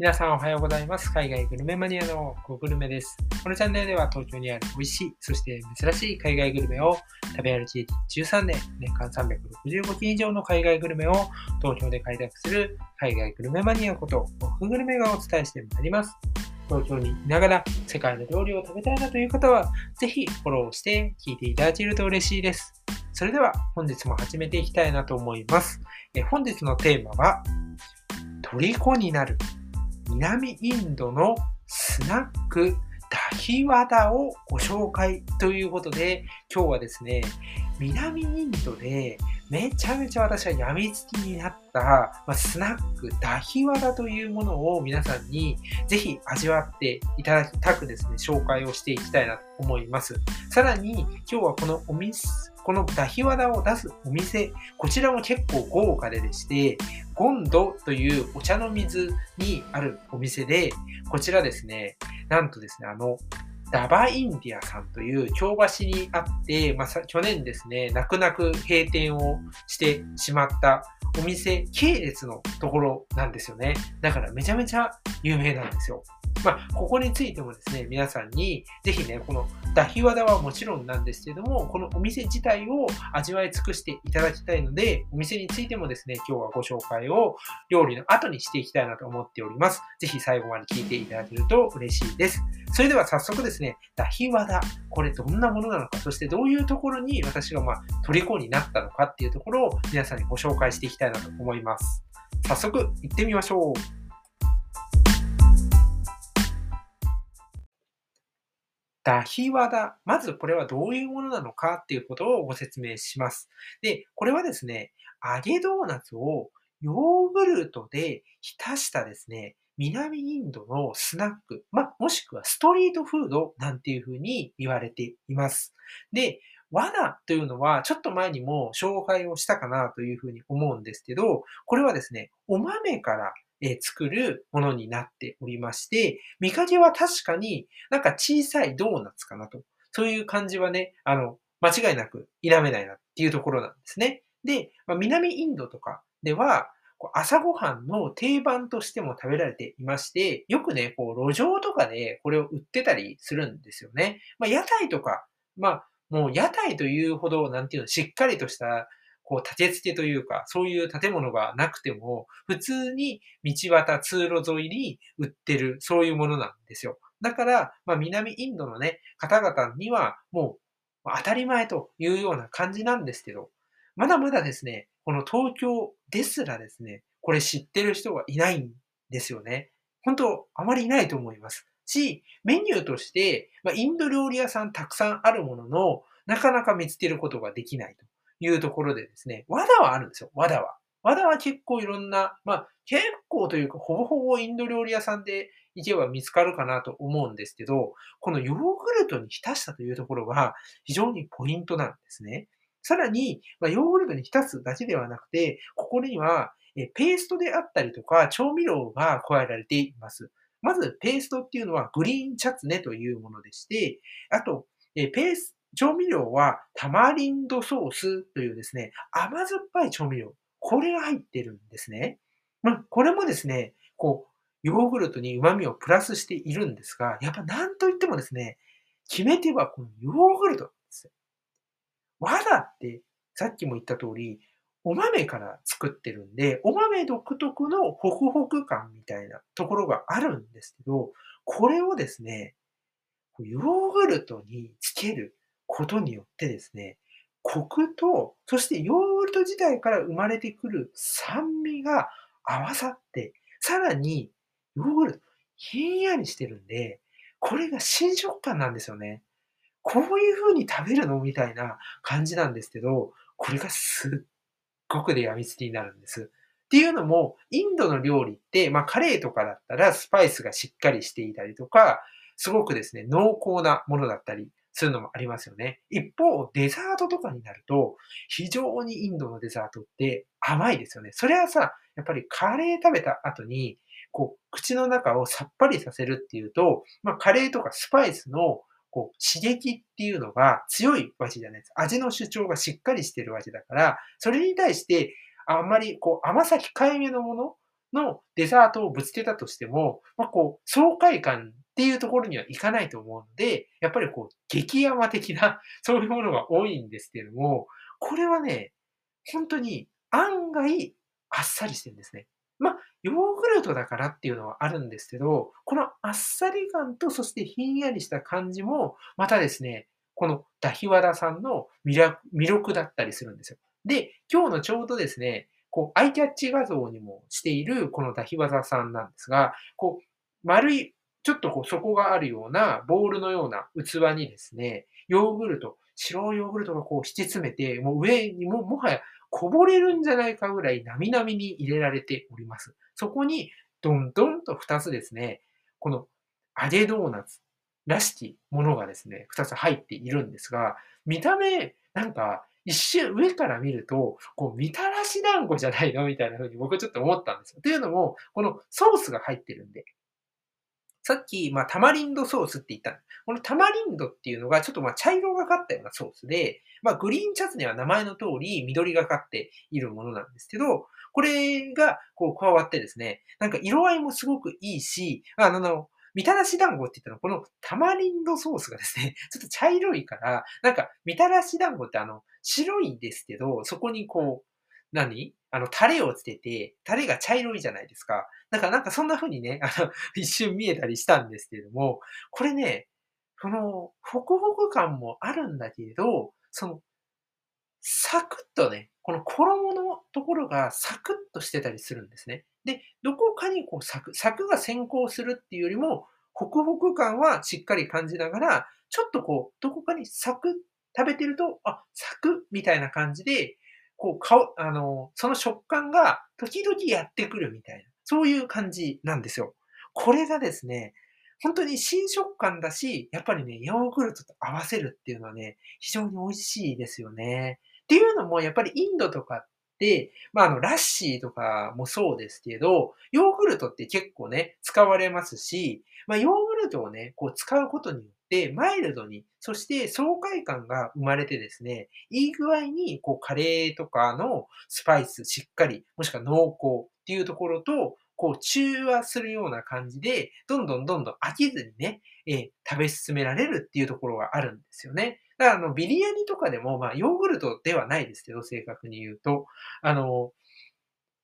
皆さんおはようございます。海外グルメマニアのゴグルメです。このチャンネルでは東京にある美味しい、そして珍しい海外グルメを食べ歩き13年、年間365件以上の海外グルメを東京で開拓する海外グルメマニアことゴググルメがお伝えしてまいります。東京にいながら世界の料理を食べたいなという方は、ぜひフォローして聞いていただけると嬉しいです。それでは本日も始めていきたいなと思います。え本日のテーマは、虜になる南インドのスナックダヒワダをご紹介ということで、今日はですね、南インドでめちゃめちゃ私は病みつきになった、まあ、スナックダヒワダというものを皆さんにぜひ味わっていただきたくですね、紹介をしていきたいなと思います。さらに今日はこのお店、このダヒワダを出すお店、こちらも結構豪華ででして、ゴンドというお茶の水にあるお店で、こちらですね、なんとですね、あの、ダバインディアさんという京橋にあって、まあ、去年ですね、泣く泣く閉店をしてしまったお店系列のところなんですよね。だからめちゃめちゃ有名なんですよ。まあ、ここについてもですね、皆さんにぜひね、このダヒワダはもちろんなんですけども、このお店自体を味わい尽くしていただきたいので、お店についてもですね、今日はご紹介を料理の後にしていきたいなと思っております。ぜひ最後まで聞いていただけると嬉しいです。それでは早速ですね、ダヒワダ、これどんなものなのか、そしてどういうところに私がまあ虜になったのかっていうところを皆さんにご紹介していきたいなと思います。早速行ってみましょう。ダヒワダ。まずこれはどういうものなのかっていうことをご説明します。で、これはですね、揚げドーナツをヨーグルトで浸したですね、南インドのスナック、まもしくはストリートフードなんていうふうに言われています。で、和ダというのは、ちょっと前にも紹介をしたかなというふうに思うんですけど、これはですね、お豆からえ作るものになっておりまして、見かけは確かになんか小さいドーナツかなと。そういう感じはね、あの、間違いなく否めないなっていうところなんですね。で、まあ、南インドとかでは、朝ごはんの定番としても食べられていまして、よくね、こう路上とかでこれを売ってたりするんですよね。まあ、屋台とか、まあ、もう屋台というほど、なんていうの、しっかりとしたこう、立て付けというか、そういう建物がなくても、普通に道端、通路沿いに売ってる、そういうものなんですよ。だから、まあ、南インドのね、方々には、もう、当たり前というような感じなんですけど、まだまだですね、この東京ですらですね、これ知ってる人がいないんですよね。本当、あまりいないと思います。し、メニューとして、まあ、インド料理屋さんたくさんあるものの、なかなか見つけることができないと。いうところでですね、和田はあるんですよ、和田は。和田は結構いろんな、まあ結構というか、ほぼほぼインド料理屋さんで行けば見つかるかなと思うんですけど、このヨーグルトに浸したというところが非常にポイントなんですね。さらに、まあ、ヨーグルトに浸すだけではなくて、ここにはペーストであったりとか調味料が加えられています。まず、ペーストっていうのはグリーンチャツネというものでして、あと、ペース調味料はタマリンドソースというですね、甘酸っぱい調味料。これが入ってるんですね。まあ、これもですね、こう、ヨーグルトに旨味をプラスしているんですが、やっぱ何と言ってもですね、決め手はこのヨーグルトですよ。和だって、さっきも言った通り、お豆から作ってるんで、お豆独特のホクホク感みたいなところがあるんですけど、これをですね、ヨーグルトにつけることによってですね、コクと、そしてヨーグルト自体から生まれてくる酸味が合わさって、さらにヨーグルトひんやりしてるんで、これが新食感なんですよね。こういう風に食べるのみたいな感じなんですけど、これがすっごくでやみつきになるんです。っていうのも、インドの料理って、まあカレーとかだったらスパイスがしっかりしていたりとか、すごくですね、濃厚なものだったりするのもありますよね。一方、デザートとかになると、非常にインドのデザートって甘いですよね。それはさ、やっぱりカレー食べた後に、こう、口の中をさっぱりさせるっていうと、まあ、カレーとかスパイスのこう刺激っていうのが強いわけじゃないです。味の主張がしっかりしてるわけだから、それに対して、あんまりこう甘さ控えめのもののデザートをぶつけたとしても、まあ、こう、爽快感っていうところにはいかないと思うので、やっぱりこう、激甘的な、そういうものが多いんですけれども、これはね、本当に案外あっさりしてるんですね。まあ、ヨーグルトだからっていうのはあるんですけど、このあっさり感とそしてひんやりした感じも、またですね、このダヒワダさんの魅力だったりするんですよ。で、今日のちょうどですね、こう、アイキャッチ画像にもしているこのダヒワザさんなんですが、こう、丸い、ちょっとこう底があるようなボールのような器にですね、ヨーグルト、白いヨーグルトがこう引き詰めて、もう上にも、もはやこぼれるんじゃないかぐらいなみなみに入れられております。そこに、どんどんと2つですね、この揚げドーナツらしきものがですね、2つ入っているんですが、見た目、なんか、一瞬上から見ると、こう、みたらし団子じゃないの？みたいな風に僕ちょっと思ったんですよ。というのも、このソースが入ってるんで。さっき、まあ、タマリンドソースって言った。このタマリンドっていうのが、ちょっとまあ、茶色がかったようなソースで、まあ、グリーンチャツネは名前の通り緑がかっているものなんですけど、これが、こう、加わってですね、なんか色合いもすごくいいし、あの、みたらし団子って言ったのこのタマリンドソースがですね、ちょっと茶色いから、なんか、みたらし団子ってあの、白いんですけど、そこにこう、何？あの、タレをつけて、タレが茶色いじゃないですか。だかなんかそんな風にね、あの、一瞬見えたりしたんですけれども、これね、その、ホクホク感もあるんだけれど、その、サクッとね、この衣のところがサクッとしてたりするんですね。で、どこかにこうサク、サクが先行するっていうよりも、ホクホク感はしっかり感じながら、ちょっとこう、どこかにサク食べてると、あ、サクみたいな感じで、こう、顔、あの、その食感が時々やってくるみたいな、そういう感じなんですよ。これがですね、本当に新食感だし、やっぱりね、ヨーグルトと合わせるっていうのはね、非常に美味しいですよね。っていうのも、やっぱりインドとかって、まあ、あの、ラッシーとかもそうですけど、ヨーグルトって結構ね、使われますし、まあ、ヨーグルトをね、こう使うことによって、マイルドに、そして爽快感が生まれてですね、いい具合に、こう、カレーとかのスパイスしっかり、もしくは濃厚っていうところと、こう、中和するような感じで、どんどんどんどん飽きずにね、えー、食べ進められるっていうところがあるんですよね。だから、あの、ビリヤニとかでも、まあ、ヨーグルトではないですけど、正確に言うと、あの、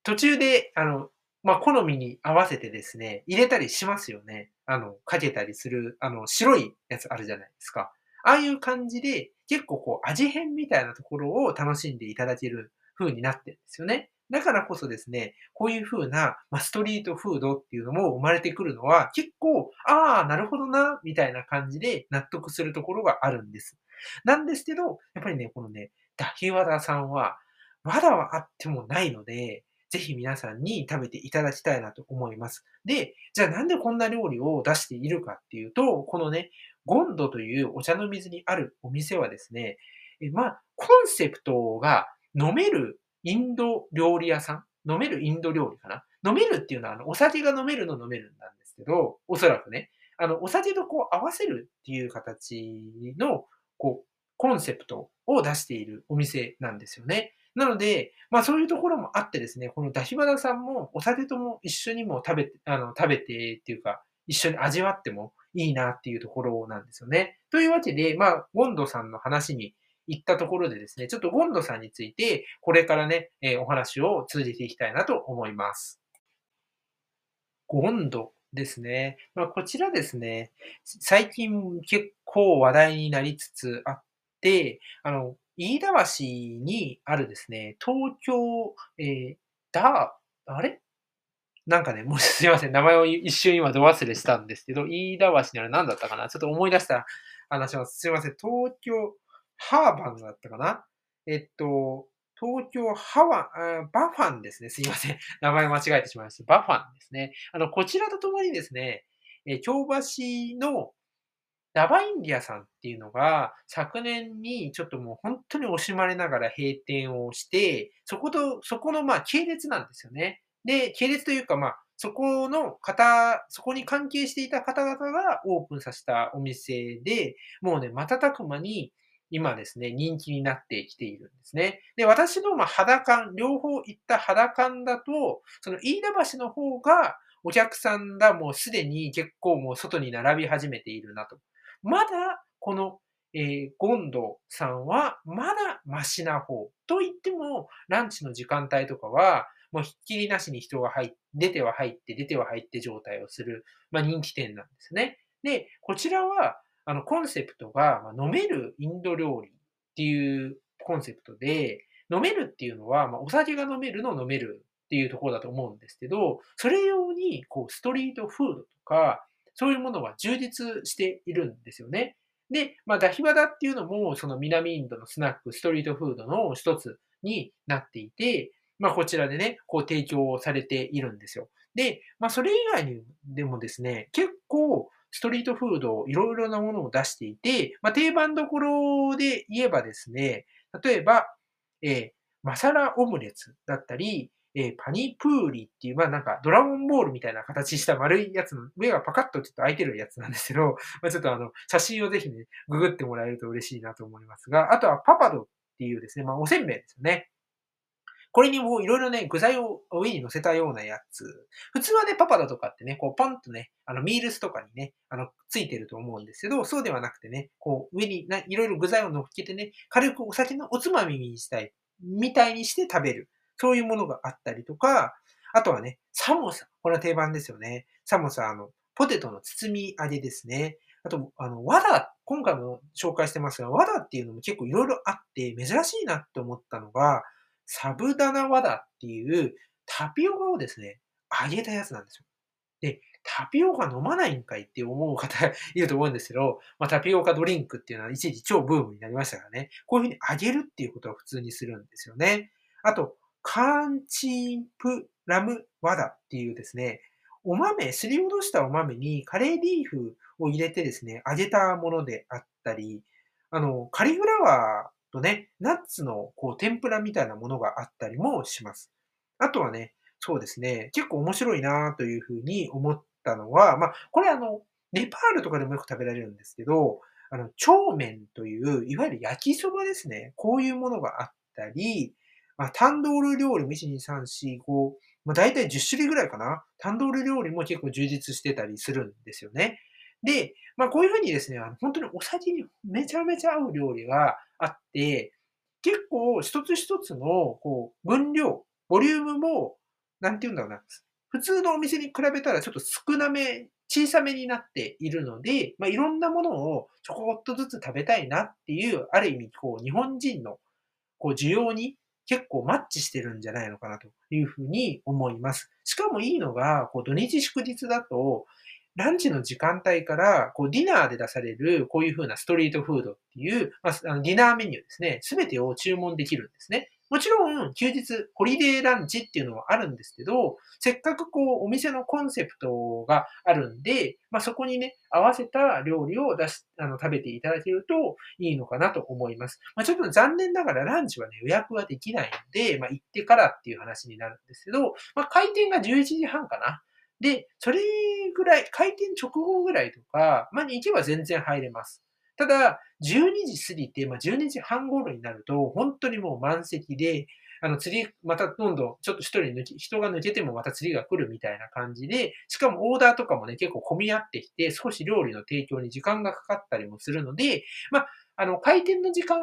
途中で、あの、まあ、好みに合わせてですね、入れたりしますよね。あの、かけたりする、あの、白いやつあるじゃないですか。ああいう感じで、結構こう、味変みたいなところを楽しんでいただける風になってるんですよね。だからこそですね、こういう風な、まあ、ストリートフードっていうのも生まれてくるのは、結構、ああ、なるほどな、みたいな感じで納得するところがあるんです。なんですけど、やっぱりね、このね、ダヒワダさんは、まだはあってもないので、ぜひ皆さんに食べていただきたいなと思います。で、じゃあなんでこんな料理を出しているかっていうと、このね、ゴンドというお茶の水にあるお店はですね、えまあ、コンセプトが飲めるインド料理屋さん飲めるインド料理かな？飲めるっていうのは、あの、お酒が飲めるの飲めるんなんですけど、おそらくね、あの、お酒とこう合わせるっていう形の、こう、コンセプトを出しているお店なんですよね。なので、まあそういうところもあってですね、このダヒバダさんもお酒とも一緒にも食べて、あの、食べてっていうか、一緒に味わってもいいなっていうところなんですよね。というわけで、まあ、ゴンドさんの話に行ったところでですね、ちょっとゴンドさんについて、これからね、えー、お話を通じていきたいなと思います。ゴンドですね。まあ、こちらですね、最近結構話題になりつつあって、あの、飯田橋にあるですね、東京、えー、だ、あれ？なんかね、もう すいません、名前を一瞬今ど忘れしたんですけど、飯田橋にある何だったかな？ちょっと思い出したら話します。すいません、東京、ハーバンだったかな？えっと、東京ハワン、バファンですね。すいません。名前間違えてしまいました。バファンですね。あの、こちらとともにですね、え京橋のラバインディアさんっていうのが、昨年にちょっともう本当に惜しまれながら閉店をして、そこと、そこのまあ系列なんですよね。で、系列というかまあ、そこの方、そこに関係していた方々がオープンさせたお店で、もうね、瞬く間に今ですね、人気になってきているんですね。で、私のまあ肌感、両方行った肌感だと、その飯田橋の方がお客さんがもうすでに結構もう外に並び始めているなと。まだこの、えー、ゴンドさんはまだマシな方。と言っても、ランチの時間帯とかは、もうひっきりなしに人が入って、出ては入って、出ては入って状態をする、まあ人気店なんですね。で、こちらは、あの、コンセプトが、ま、飲めるインド料理っていうコンセプトで、飲めるっていうのは、まあ、お酒が飲めるの飲めるっていうところだと思うんですけど、それ用に、こう、ストリートフードとか、そういうものは充実しているんですよね。で、まあ、ダヒワダっていうのも、その南インドのスナック、ストリートフードの一つになっていて、まあ、こちらでね、こう提供されているんですよ。で、まあ、それ以外にでもですね、結構、ストリートフード、いろいろなものを出していて、まあ、定番どころで言えばですね、例えば、えー、マサラオムレツだったり、えー、パニプーリっていう、まあなんかドラゴンボールみたいな形した丸いやつの、上がパカッとちょっと開いてるやつなんですけど、まあちょっとあの、写真をぜひね、ググってもらえると嬉しいなと思いますが、あとはパパドっていうですね、まあおせんべいですよね。これにもいろいろね、具材を上に乗せたようなやつ。普通はね、パパダとかってね、こうポンとね、あのミールスとかにね、あの、ついてると思うんですけど、そうではなくてね、こう上にいろいろ具材を乗っけてね、軽くお酒のおつまみにしたい、みたいにして食べる。そういうものがあったりとか、あとはね、サモサ。これは定番ですよね。サモサ、あの、ポテトの包み揚げですね。あと、あの、和ダ、今回も紹介してますが、和ダっていうのも結構いろいろあって珍しいなって思ったのが、サブダナ和ダっていうタピオカをですね、揚げたやつなんですよ。で、タピオカ飲まないんかいって思う方 いると思うんですけど、まあ、タピオカドリンクっていうのは一時超ブームになりましたからね。こういうふうに揚げるっていうことは普通にするんですよね。あと、カーンチンプラムワダっていうですね、お豆、すりおろしたお豆にカレーリーフを入れてですね、揚げたものであったり、あの、カリフラワーとね、ナッツのこう天ぷらみたいなものがあったりもします。あとはね、そうですね、結構面白いなというふうに思ったのは、まあ、これあの、ネパールとかでもよく食べられるんですけど、あの、長麺という、いわゆる焼きそばですね。こういうものがあったり、まあ、タンドール料理も1、2、3、4、5、まあ、大体10種類ぐらいかな。タンドール料理も結構充実してたりするんですよね。で、まあ、こういうふうにですね、あの本当にお酒にめちゃめちゃ合う料理があって、結構一つ一つのこう分量、ボリュームも、なんて言うんだろうな。普通のお店に比べたらちょっと少なめ、小さめになっているので、まあ、いろんなものをちょこっとずつ食べたいなっていう、ある意味、こう、日本人のこう需要に結構マッチしてるんじゃないのかなというふうに思います。しかもいいのが、こう土日祝日だと、ランチの時間帯から、こう、ディナーで出される、こういうふうなストリートフードっていう、まあ、ディナーメニューですね。すべてを注文できるんですね。もちろん、休日、ホリデーランチっていうのはあるんですけど、せっかくこう、お店のコンセプトがあるんで、まあ、そこにね、合わせた料理を出し、あの、食べていただけるといいのかなと思います。まあ、ちょっと残念ながらランチはね、予約はできないので、まあ、行ってからっていう話になるんですけど、まあ、開店が11時半かな。で、それぐらい、開店直後ぐらいとか、まあ、に行けば全然入れます。ただ、12時過ぎて、まあ、12時半頃になると、本当にもう満席で、あの、釣り、またどんどん、ちょっと一人抜き、人が抜けてもまた釣りが来るみたいな感じで、しかもオーダーとかもね、結構混み合ってきて、少し料理の提供に時間がかかったりもするので、まあ、あの、開店の時間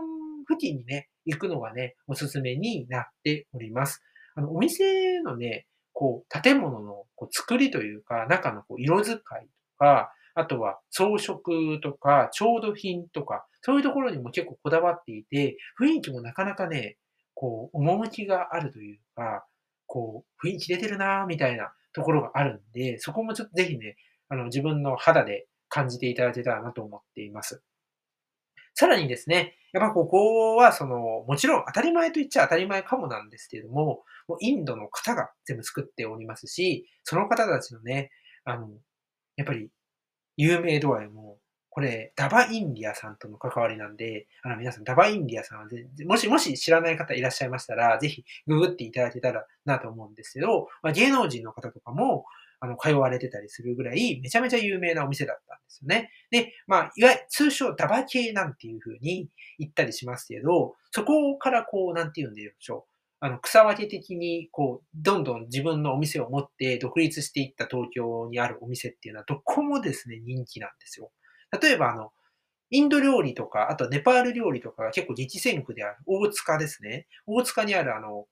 付近にね、行くのがね、おすすめになっております。あの、お店のね、こう、建物のこう作りというか、中のこう色使いとか、あとは装飾とか、調度品とか、そういうところにも結構こだわっていて、雰囲気もなかなかね、こう、趣があるというか、こう、雰囲気出てるなみたいなところがあるんで、そこもちょっとぜひね、あの、自分の肌で感じていただけたらなと思っています。さらにですね、やっぱここは、その、もちろん当たり前と言っちゃ当たり前かもなんですけれども、もうインドの方が全部作っておりますし、その方たちのね、あの、やっぱり有名度合いも、これ、ダバインディアさんとの関わりなんで、あの皆さん、ダバインディアさんはもし、もし知らない方いらっしゃいましたら、ぜひググっていただけたらなと思うんですけど、まあ、芸能人の方とかも、あの、通われてたりするぐらい、めちゃめちゃ有名なお店だったんですよね。で、まあ、いわゆる通称ダバ系なんていう風に言ったりしますけど、そこからこう、なんて言うんでしょう。あの、草分け的に、こう、どんどん自分のお店を持って独立していった東京にあるお店っていうのは、どこもですね、人気なんですよ。例えば、あの、インド料理とか、あとネパール料理とかが結構激戦区である大塚ですね。大塚にあるあの、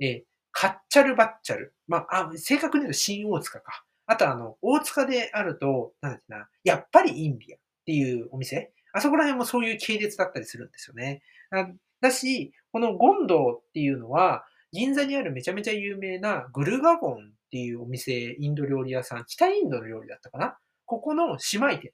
えカッチャルバッチャル。まあ、あ正確に言うと新大塚か。あとあの、大塚であると、なんだっけな、やっぱりインディアっていうお店。あそこら辺もそういう系列だったりするんですよね。だし、このゴンドっていうのは、銀座にあるめちゃめちゃ有名なグルガゴンっていうお店、インド料理屋さん、北インドの料理だったかな？ここの姉妹店。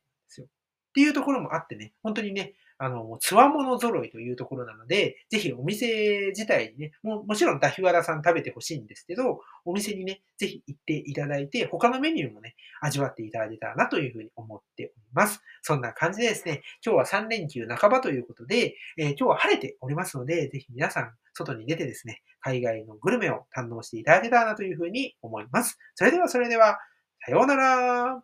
っていうところもあってね、本当にね、あの、つわもの揃いというところなので、ぜひお店自体にね、ももちろんダヒワラさん食べてほしいんですけど、お店にね、ぜひ行っていただいて、他のメニューもね、味わっていただけたらなというふうに思っております。そんな感じでですね、今日は3連休半ばということで、えー、今日は晴れておりますので、ぜひ皆さん、外に出てですね、海外のグルメを堪能していただけたらなというふうに思います。それではそれでは、さようなら